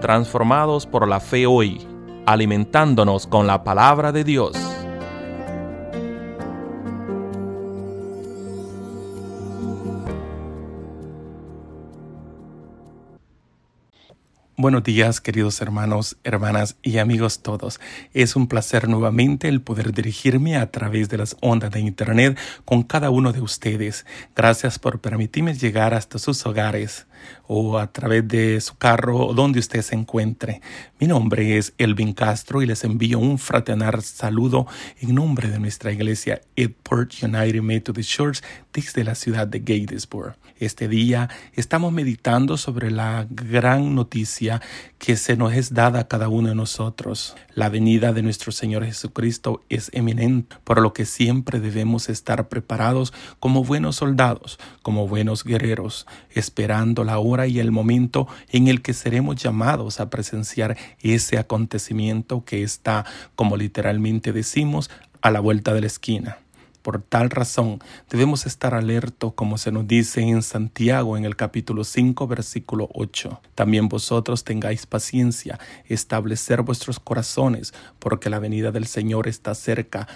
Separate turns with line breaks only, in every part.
transformados por la fe hoy, alimentándonos con la palabra de Dios.
Buenos días, queridos hermanos, hermanas y amigos todos. Es un placer nuevamente el poder dirigirme a través de las ondas de Internet con cada uno de ustedes. Gracias por permitirme llegar hasta sus hogares o a través de su carro o donde usted se encuentre. Mi nombre es Elvin Castro y les envío un fraternal saludo en nombre de nuestra iglesia Edport United Methodist Church desde la ciudad de Gatesburg. Este día estamos meditando sobre la gran noticia que se nos es dada a cada uno de nosotros. La venida de nuestro Señor Jesucristo es eminente, por lo que siempre debemos estar preparados como buenos soldados, como buenos guerreros, esperando la hora y el momento en el que seremos llamados a presenciar ese acontecimiento que está, como literalmente decimos, a la vuelta de la esquina. Por tal razón, debemos estar alertos, como se nos dice en Santiago en el capítulo 5, versículo 8. También vosotros tengáis paciencia, establecer vuestros corazones, porque la venida del Señor está cerca.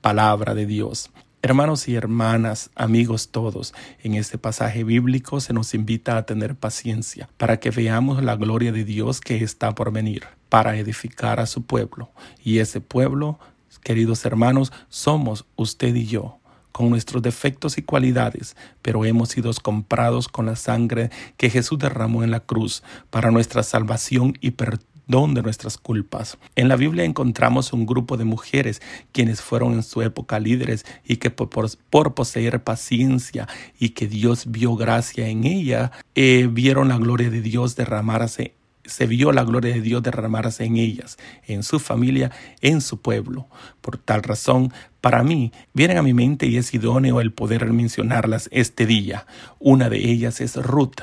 Palabra de Dios. Hermanos y hermanas, amigos todos, en este pasaje bíblico se nos invita a tener paciencia para que veamos la gloria de Dios que está por venir, para edificar a su pueblo. Y ese pueblo Queridos hermanos, somos usted y yo, con nuestros defectos y cualidades, pero hemos sido comprados con la sangre que Jesús derramó en la cruz para nuestra salvación y perdón de nuestras culpas. En la Biblia encontramos un grupo de mujeres quienes fueron en su época líderes y que por, poseer paciencia y que Dios vio gracia en ella, eh, vieron la gloria de Dios derramarse se vio la gloria de Dios derramarse en ellas, en su familia, en su pueblo. Por tal razón, para mí, vienen a mi mente y es idóneo el poder mencionarlas este día. Una de ellas es Ruth.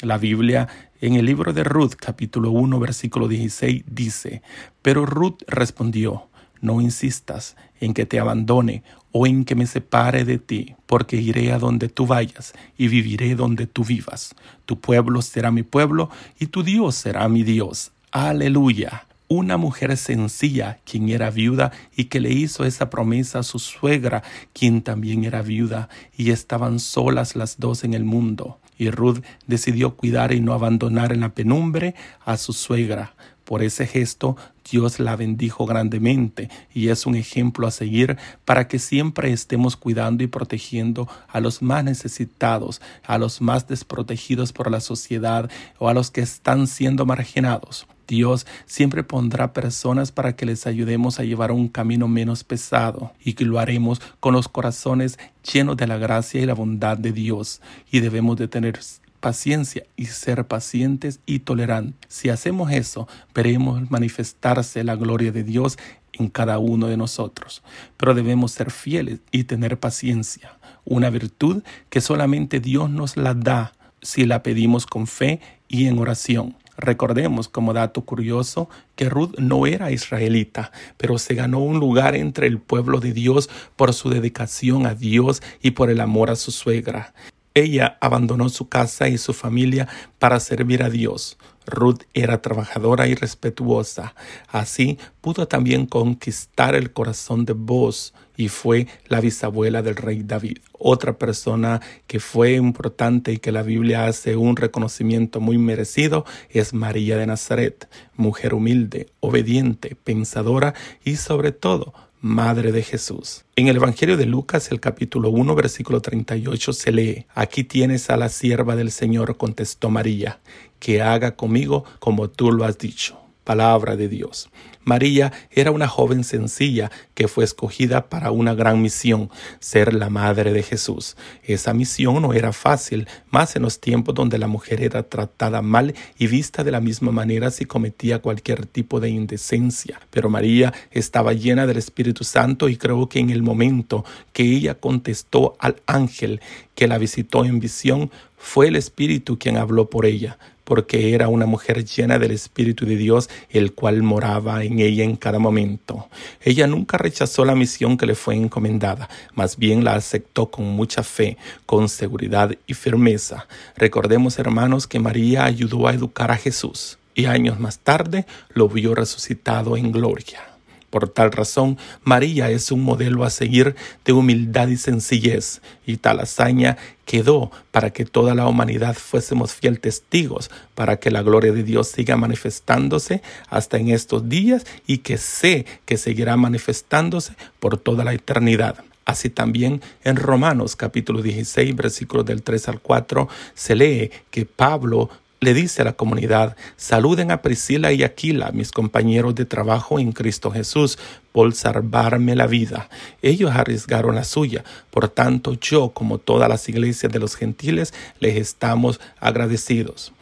La Biblia en el libro de Ruth, capítulo 1, versículo 16, dice, Pero Ruth respondió, no insistas en que te abandone o en que me separe de ti, porque iré a donde tú vayas y viviré donde tú vivas. Tu pueblo será mi pueblo y tu Dios será mi Dios. Aleluya. Una mujer sencilla, quien era viuda y que le hizo esa promesa a su suegra, quien también era viuda, y estaban solas las dos en el mundo. Y Ruth decidió cuidar y no abandonar en la penumbre a su suegra. Por ese gesto Dios la bendijo grandemente y es un ejemplo a seguir para que siempre estemos cuidando y protegiendo a los más necesitados, a los más desprotegidos por la sociedad o a los que están siendo marginados. Dios siempre pondrá personas para que les ayudemos a llevar un camino menos pesado y que lo haremos con los corazones llenos de la gracia y la bondad de Dios y debemos de tener paciencia y ser pacientes y tolerantes. Si hacemos eso, veremos manifestarse la gloria de Dios en cada uno de nosotros. Pero debemos ser fieles y tener paciencia, una virtud que solamente Dios nos la da si la pedimos con fe y en oración. Recordemos como dato curioso que Ruth no era israelita, pero se ganó un lugar entre el pueblo de Dios por su dedicación a Dios y por el amor a su suegra. Ella abandonó su casa y su familia para servir a Dios. Ruth era trabajadora y respetuosa. Así pudo también conquistar el corazón de Boaz y fue la bisabuela del rey David. Otra persona que fue importante y que la Biblia hace un reconocimiento muy merecido es María de Nazaret, mujer humilde, obediente, pensadora y sobre todo Madre de Jesús. En el Evangelio de Lucas, el capítulo 1, versículo 38, se lee, Aquí tienes a la sierva del Señor, contestó María, que haga conmigo como tú lo has dicho. Palabra de Dios. María era una joven sencilla que fue escogida para una gran misión, ser la madre de Jesús. Esa misión no era fácil, más en los tiempos donde la mujer era tratada mal y vista de la misma manera si cometía cualquier tipo de indecencia. Pero María estaba llena del Espíritu Santo y creo que en el momento que ella contestó al ángel que la visitó en visión, fue el Espíritu quien habló por ella porque era una mujer llena del Espíritu de Dios, el cual moraba en ella en cada momento. Ella nunca rechazó la misión que le fue encomendada, más bien la aceptó con mucha fe, con seguridad y firmeza. Recordemos, hermanos, que María ayudó a educar a Jesús. y años más tarde lo vio resucitado en gloria. Por tal razón, María es un modelo a seguir de humildad y sencillez, y tal hazaña quedó para que toda la humanidad fuésemos fiel testigos, para que la gloria de Dios siga manifestándose hasta en estos días y que sé que seguirá manifestándose por toda la eternidad. Así también en Romanos capítulo 16, versículos del 3 al 4, se lee que Pablo le dice a la comunidad, saluden a Priscila y Aquila, mis compañeros de trabajo en Cristo Jesús, por salvarme la vida. Ellos arriesgaron la suya. Por tanto, yo, como todas las iglesias de los gentiles, les estamos agradecidos.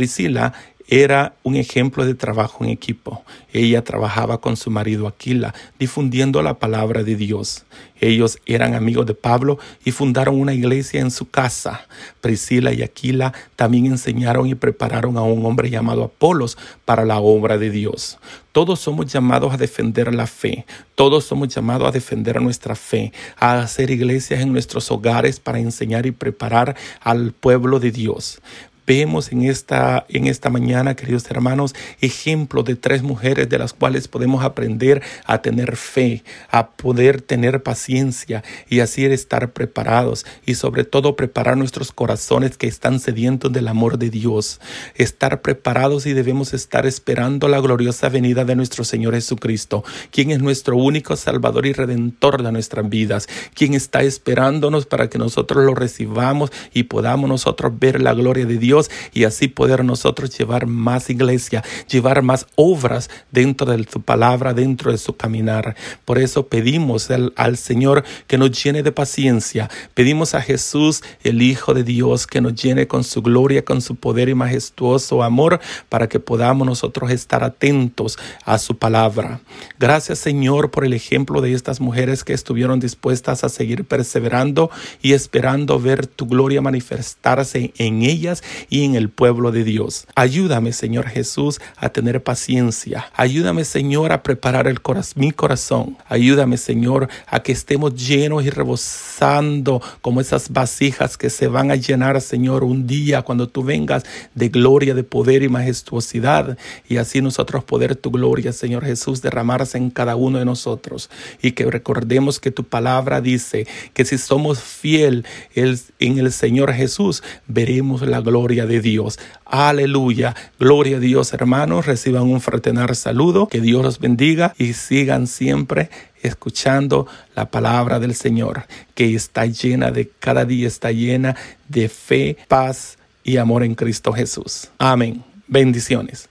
Priscila era un ejemplo de trabajo en equipo. Ella trabajaba con su marido Aquila, difundiendo la palabra de Dios. Ellos eran amigos de Pablo y fundaron una iglesia en su casa. Priscila y Aquila también enseñaron y prepararon a un hombre llamado Apolos para la obra de Dios. Todos somos llamados a defender la fe. Todos somos llamados a defender nuestra fe, a hacer iglesias en nuestros hogares para enseñar y preparar al pueblo de Dios. Vemos en esta, en esta mañana, queridos hermanos, ejemplos de tres mujeres de las cuales podemos aprender a tener fe, a poder tener paciencia y así estar preparados y sobre todo preparar nuestros corazones que están sedientos del amor de Dios. Estar preparados y debemos estar esperando la gloriosa venida de nuestro Señor Jesucristo, quien es nuestro único Salvador y Redentor de nuestras vidas, quien está esperándonos para que nosotros lo recibamos y podamos nosotros ver la gloria de Dios y así poder nosotros llevar más iglesia, llevar más obras dentro de su palabra, dentro de su caminar. Por eso pedimos al Señor que nos llene de paciencia. Pedimos a Jesús, el Hijo de Dios, que nos llene con su gloria, con su poder y majestuoso amor para que podamos nosotros estar atentos a su palabra. Gracias Señor por el ejemplo de estas mujeres que estuvieron dispuestas a seguir perseverando y esperando ver tu gloria manifestarse en ellas y en el pueblo de Dios. Ayúdame, Señor Jesús, a tener paciencia. Ayúdame, Señor, a preparar el mi corazón. Ayúdame, Señor, a que estemos llenos y rebosando como esas vasijas que se van a llenar, Señor, un día cuando tú vengas de gloria, de poder y majestuosidad. Y así nosotros poder tu gloria, Señor Jesús, derramarse en cada uno de nosotros. Y que recordemos que tu palabra dice que si somos fiel en el Señor Jesús, veremos la gloria de Dios. Aleluya. Gloria a Dios, hermanos. Reciban un fraternal saludo. Que Dios los bendiga y sigan siempre escuchando la palabra del Señor, que está llena de, cada día está llena de fe, paz y amor en Cristo Jesús. Amén. Bendiciones.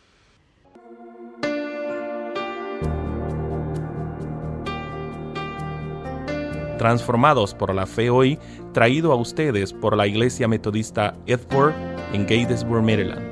Transformados por la fe hoy, traído a ustedes por la Iglesia Metodista Edward en Gatesburg, Maryland.